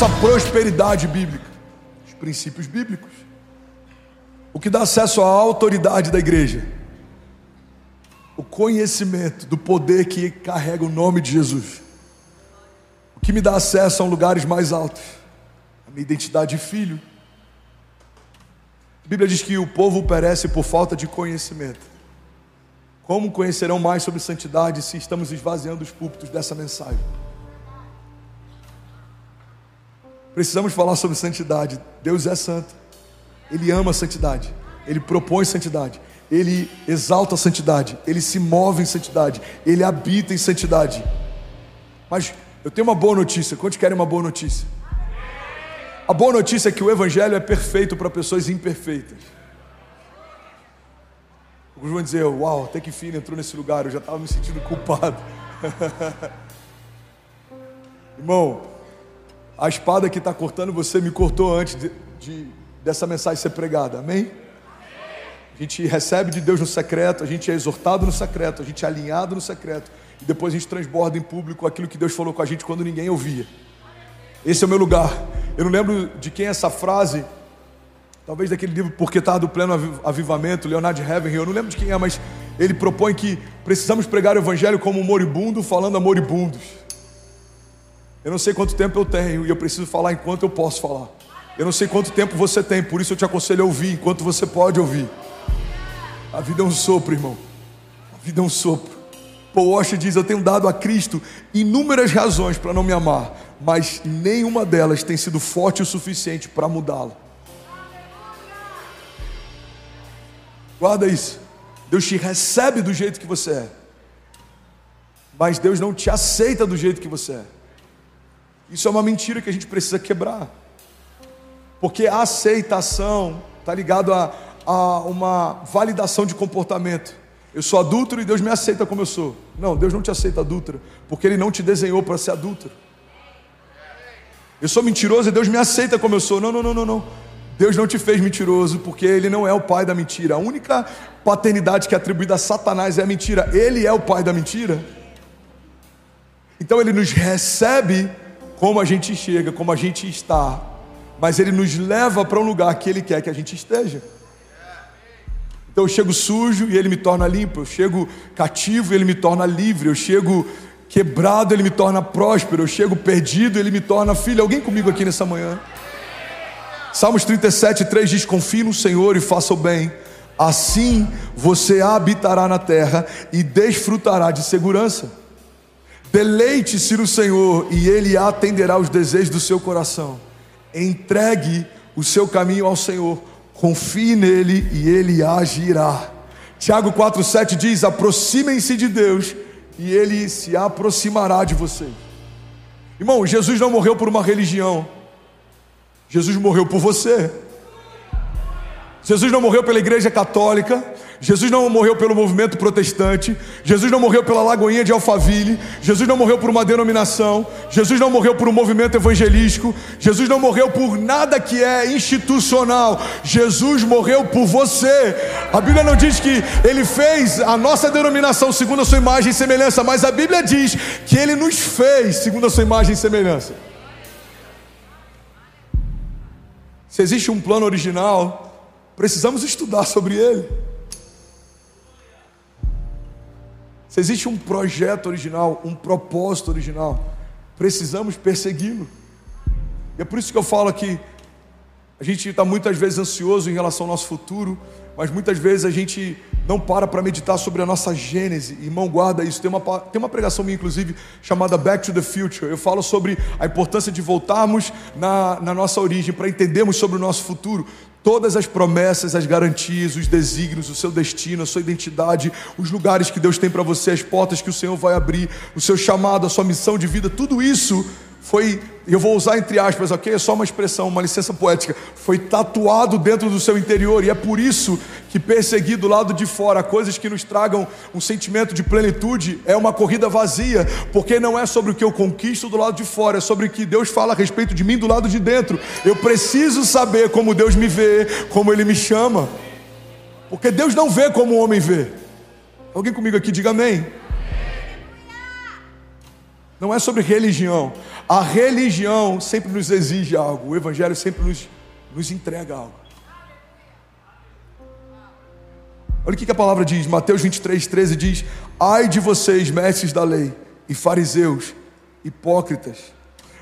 nossa prosperidade bíblica? Os princípios bíblicos. O que dá acesso à autoridade da igreja? O conhecimento do poder que carrega o nome de Jesus. O que me dá acesso a lugares mais altos? A minha identidade de filho. A Bíblia diz que o povo perece por falta de conhecimento. Como conhecerão mais sobre santidade se estamos esvaziando os púlpitos dessa mensagem? Precisamos falar sobre santidade. Deus é santo. Ele ama a santidade. Ele propõe santidade. Ele exalta a santidade. Ele se move em santidade. Ele habita em santidade. Mas eu tenho uma boa notícia. Quantos querem uma boa notícia? A boa notícia é que o Evangelho é perfeito para pessoas imperfeitas. Alguns vão dizer: Uau, até que fim entrou nesse lugar. Eu já estava me sentindo culpado. Irmão, a espada que está cortando você me cortou antes de, de, dessa mensagem ser pregada, amém? A gente recebe de Deus no secreto, a gente é exortado no secreto, a gente é alinhado no secreto, e depois a gente transborda em público aquilo que Deus falou com a gente quando ninguém ouvia. Esse é o meu lugar. Eu não lembro de quem é essa frase, talvez daquele livro Porque está do Pleno Avivamento, Leonard Ravenhill, eu não lembro de quem é, mas ele propõe que precisamos pregar o Evangelho como um moribundo falando a moribundos. Eu não sei quanto tempo eu tenho e eu preciso falar enquanto eu posso falar. Eu não sei quanto tempo você tem, por isso eu te aconselho a ouvir enquanto você pode ouvir. A vida é um sopro, irmão. A vida é um sopro. Paul Washer diz: Eu tenho dado a Cristo inúmeras razões para não me amar, mas nenhuma delas tem sido forte o suficiente para mudá-lo. Guarda isso. Deus te recebe do jeito que você é, mas Deus não te aceita do jeito que você é. Isso é uma mentira que a gente precisa quebrar. Porque a aceitação está ligado a, a uma validação de comportamento. Eu sou adúltero e Deus me aceita como eu sou. Não, Deus não te aceita adúltero, porque Ele não te desenhou para ser adúltero. Eu sou mentiroso e Deus me aceita como eu sou. Não, não, não, não, não. Deus não te fez mentiroso, porque Ele não é o pai da mentira. A única paternidade que é atribuída a Satanás é a mentira. Ele é o pai da mentira. Então Ele nos recebe como a gente chega, como a gente está, mas Ele nos leva para um lugar que Ele quer que a gente esteja. Então eu chego sujo e Ele me torna limpo, eu chego cativo e Ele me torna livre, eu chego quebrado, Ele me torna próspero, eu chego perdido, Ele me torna filho. Alguém comigo aqui nessa manhã? Salmos 37, 3 diz: Confie no Senhor e faça o bem, assim você habitará na terra e desfrutará de segurança. Deleite-se no Senhor e Ele atenderá os desejos do seu coração. Entregue o seu caminho ao Senhor, confie nele e Ele agirá. Tiago 4,7 diz: aproximem-se de Deus e Ele se aproximará de vocês. Irmão, Jesus não morreu por uma religião, Jesus morreu por você. Jesus não morreu pela igreja católica, Jesus não morreu pelo movimento protestante, Jesus não morreu pela Lagoinha de Alphaville, Jesus não morreu por uma denominação, Jesus não morreu por um movimento evangelístico, Jesus não morreu por nada que é institucional, Jesus morreu por você. A Bíblia não diz que ele fez a nossa denominação segundo a sua imagem e semelhança, mas a Bíblia diz que ele nos fez segundo a sua imagem e semelhança. Se existe um plano original, precisamos estudar sobre ele. Se existe um projeto original, um propósito original, precisamos persegui-lo. E é por isso que eu falo que a gente está muitas vezes ansioso em relação ao nosso futuro, mas muitas vezes a gente não para para meditar sobre a nossa gênese. Irmão, guarda isso. Tem uma, tem uma pregação minha, inclusive, chamada Back to the Future. Eu falo sobre a importância de voltarmos na, na nossa origem para entendermos sobre o nosso futuro. Todas as promessas, as garantias, os desígnios, o seu destino, a sua identidade, os lugares que Deus tem para você, as portas que o Senhor vai abrir, o seu chamado, a sua missão de vida, tudo isso foi, eu vou usar entre aspas, ok? É só uma expressão, uma licença poética. Foi tatuado dentro do seu interior, e é por isso que perseguir do lado de fora coisas que nos tragam um sentimento de plenitude é uma corrida vazia, porque não é sobre o que eu conquisto do lado de fora, é sobre o que Deus fala a respeito de mim do lado de dentro. Eu preciso saber como Deus me vê, como Ele me chama, porque Deus não vê como o homem vê. Alguém comigo aqui, diga amém. Não é sobre religião. A religião sempre nos exige algo. O Evangelho sempre nos, nos entrega algo. Olha o que a palavra diz, Mateus 23, 13 diz: Ai de vocês, mestres da lei e fariseus, hipócritas,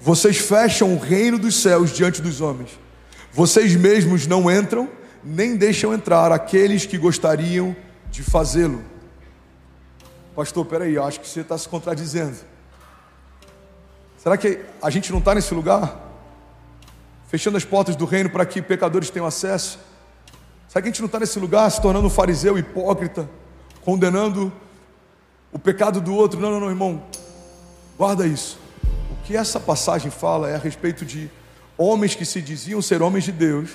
vocês fecham o reino dos céus diante dos homens, vocês mesmos não entram, nem deixam entrar aqueles que gostariam de fazê-lo. Pastor, peraí, acho que você está se contradizendo. Será que a gente não está nesse lugar? Fechando as portas do reino para que pecadores tenham acesso? Será que a gente não está nesse lugar se tornando um fariseu hipócrita, condenando o pecado do outro? Não, não, não, irmão. Guarda isso. O que essa passagem fala é a respeito de homens que se diziam ser homens de Deus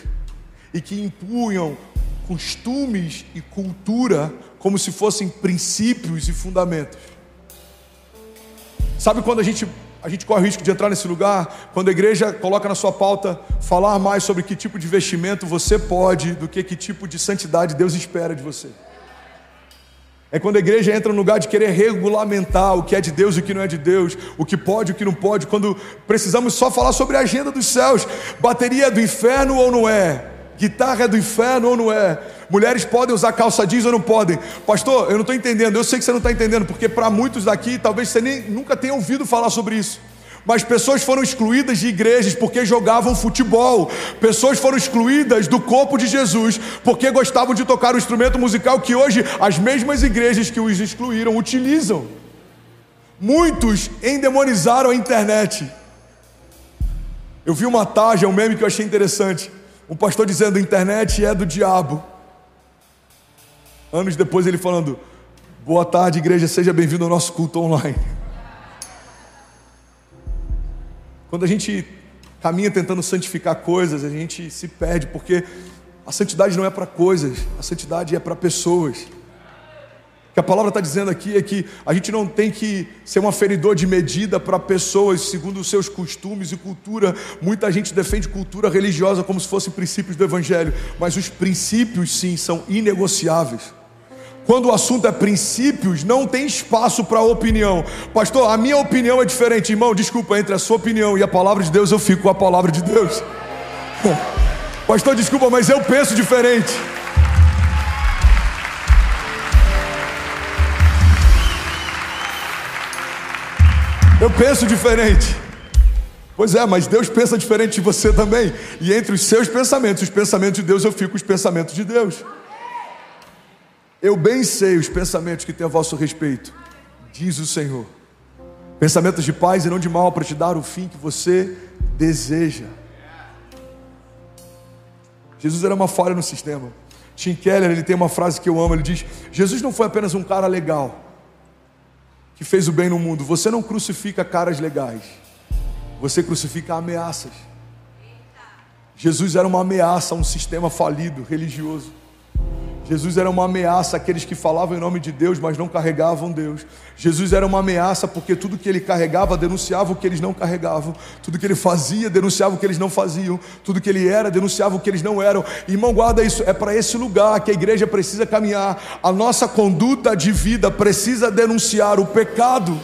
e que impunham costumes e cultura como se fossem princípios e fundamentos. Sabe quando a gente a gente corre o risco de entrar nesse lugar quando a igreja coloca na sua pauta falar mais sobre que tipo de vestimento você pode do que que tipo de santidade Deus espera de você. É quando a igreja entra no lugar de querer regulamentar o que é de Deus e o que não é de Deus, o que pode e o que não pode, quando precisamos só falar sobre a agenda dos céus. Bateria do inferno ou não é? Guitarra é do inferno ou não é? Mulheres podem usar calça jeans ou não podem? Pastor, eu não estou entendendo. Eu sei que você não está entendendo, porque para muitos daqui, talvez você nem, nunca tenha ouvido falar sobre isso. Mas pessoas foram excluídas de igrejas porque jogavam futebol. Pessoas foram excluídas do corpo de Jesus porque gostavam de tocar o instrumento musical que hoje as mesmas igrejas que os excluíram utilizam. Muitos endemonizaram a internet. Eu vi uma tarja, um meme que eu achei interessante. Um pastor dizendo: a internet é do diabo. Anos depois ele falando: Boa tarde, igreja, seja bem-vindo ao nosso culto online. Quando a gente caminha tentando santificar coisas, a gente se perde, porque a santidade não é para coisas, a santidade é para pessoas. Que a palavra está dizendo aqui é que a gente não tem que ser um aferidor de medida para pessoas segundo os seus costumes e cultura. Muita gente defende cultura religiosa como se fossem princípios do Evangelho, mas os princípios, sim, são inegociáveis. Quando o assunto é princípios, não tem espaço para opinião. Pastor, a minha opinião é diferente, irmão. Desculpa, entre a sua opinião e a palavra de Deus, eu fico com a palavra de Deus. Pastor, desculpa, mas eu penso diferente. Eu penso diferente. Pois é, mas Deus pensa diferente de você também. E entre os seus pensamentos, os pensamentos de Deus, eu fico os pensamentos de Deus. Eu bem sei os pensamentos que tenho a vosso respeito, diz o Senhor. Pensamentos de paz e não de mal, para te dar o fim que você deseja. Jesus era uma falha no sistema. Tim Keller, ele tem uma frase que eu amo, ele diz: Jesus não foi apenas um cara legal que fez o bem no mundo. Você não crucifica caras legais. Você crucifica ameaças. Jesus era uma ameaça a um sistema falido religioso. Jesus era uma ameaça àqueles que falavam em nome de Deus, mas não carregavam Deus. Jesus era uma ameaça porque tudo que ele carregava denunciava o que eles não carregavam, tudo que ele fazia denunciava o que eles não faziam, tudo que ele era denunciava o que eles não eram. Irmão, guarda isso, é para esse lugar que a igreja precisa caminhar. A nossa conduta de vida precisa denunciar o pecado.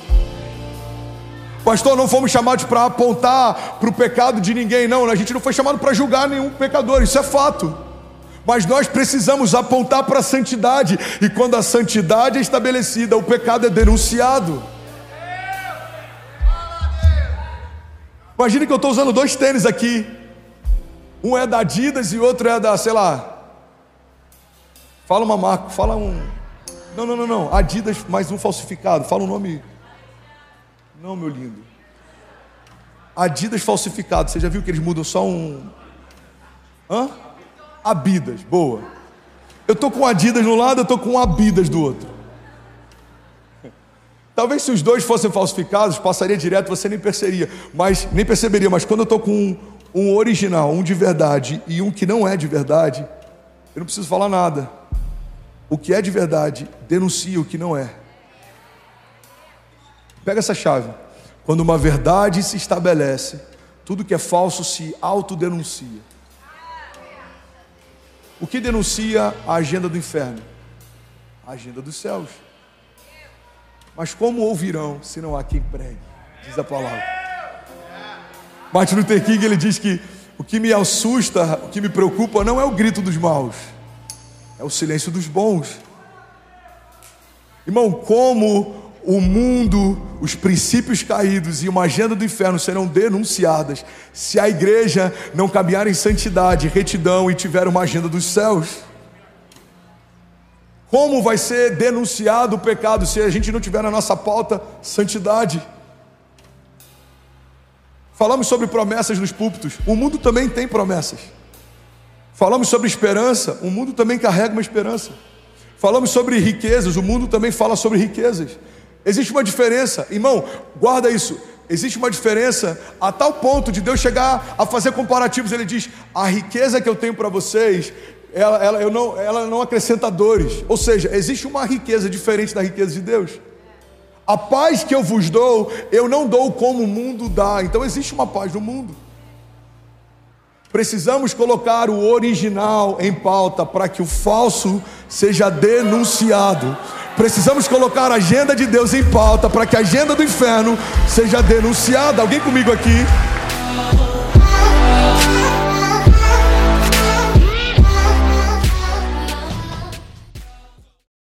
Pastor, não fomos chamados para apontar para o pecado de ninguém, não. A gente não foi chamado para julgar nenhum pecador, isso é fato. Mas nós precisamos apontar para a santidade, e quando a santidade é estabelecida, o pecado é denunciado. Imagine que eu estou usando dois tênis aqui. Um é da Adidas e outro é da, sei lá. Fala uma marca, fala um. Não, não, não, não. Adidas mais um falsificado. Fala um nome. Não, meu lindo. Adidas falsificado. Você já viu que eles mudam só um. Hã? Abidas, boa. Eu estou com Adidas no lado, eu estou com Abidas do outro. Talvez se os dois fossem falsificados, passaria direto, você nem perceberia, mas nem perceberia, mas quando eu estou com um, um original, um de verdade e um que não é de verdade, eu não preciso falar nada. O que é de verdade denuncia o que não é. Pega essa chave. Quando uma verdade se estabelece, tudo que é falso se autodenuncia. O que denuncia a agenda do inferno? A agenda dos céus. Mas como ouvirão se não há quem pregue? diz a palavra. Martin Luther King ele diz que o que me assusta, o que me preocupa não é o grito dos maus, é o silêncio dos bons. Irmão, como o mundo, os princípios caídos e uma agenda do inferno serão denunciadas se a igreja não caminhar em santidade, retidão e tiver uma agenda dos céus. Como vai ser denunciado o pecado se a gente não tiver na nossa pauta santidade? Falamos sobre promessas nos púlpitos, o mundo também tem promessas. Falamos sobre esperança, o mundo também carrega uma esperança. Falamos sobre riquezas, o mundo também fala sobre riquezas. Existe uma diferença, irmão, guarda isso. Existe uma diferença a tal ponto de Deus chegar a fazer comparativos. Ele diz: a riqueza que eu tenho para vocês, ela, ela, não, ela não acrescenta dores. Ou seja, existe uma riqueza diferente da riqueza de Deus. A paz que eu vos dou, eu não dou como o mundo dá. Então existe uma paz no mundo. Precisamos colocar o original em pauta para que o falso seja denunciado. Precisamos colocar a agenda de Deus em pauta para que a agenda do inferno seja denunciada. Alguém comigo aqui?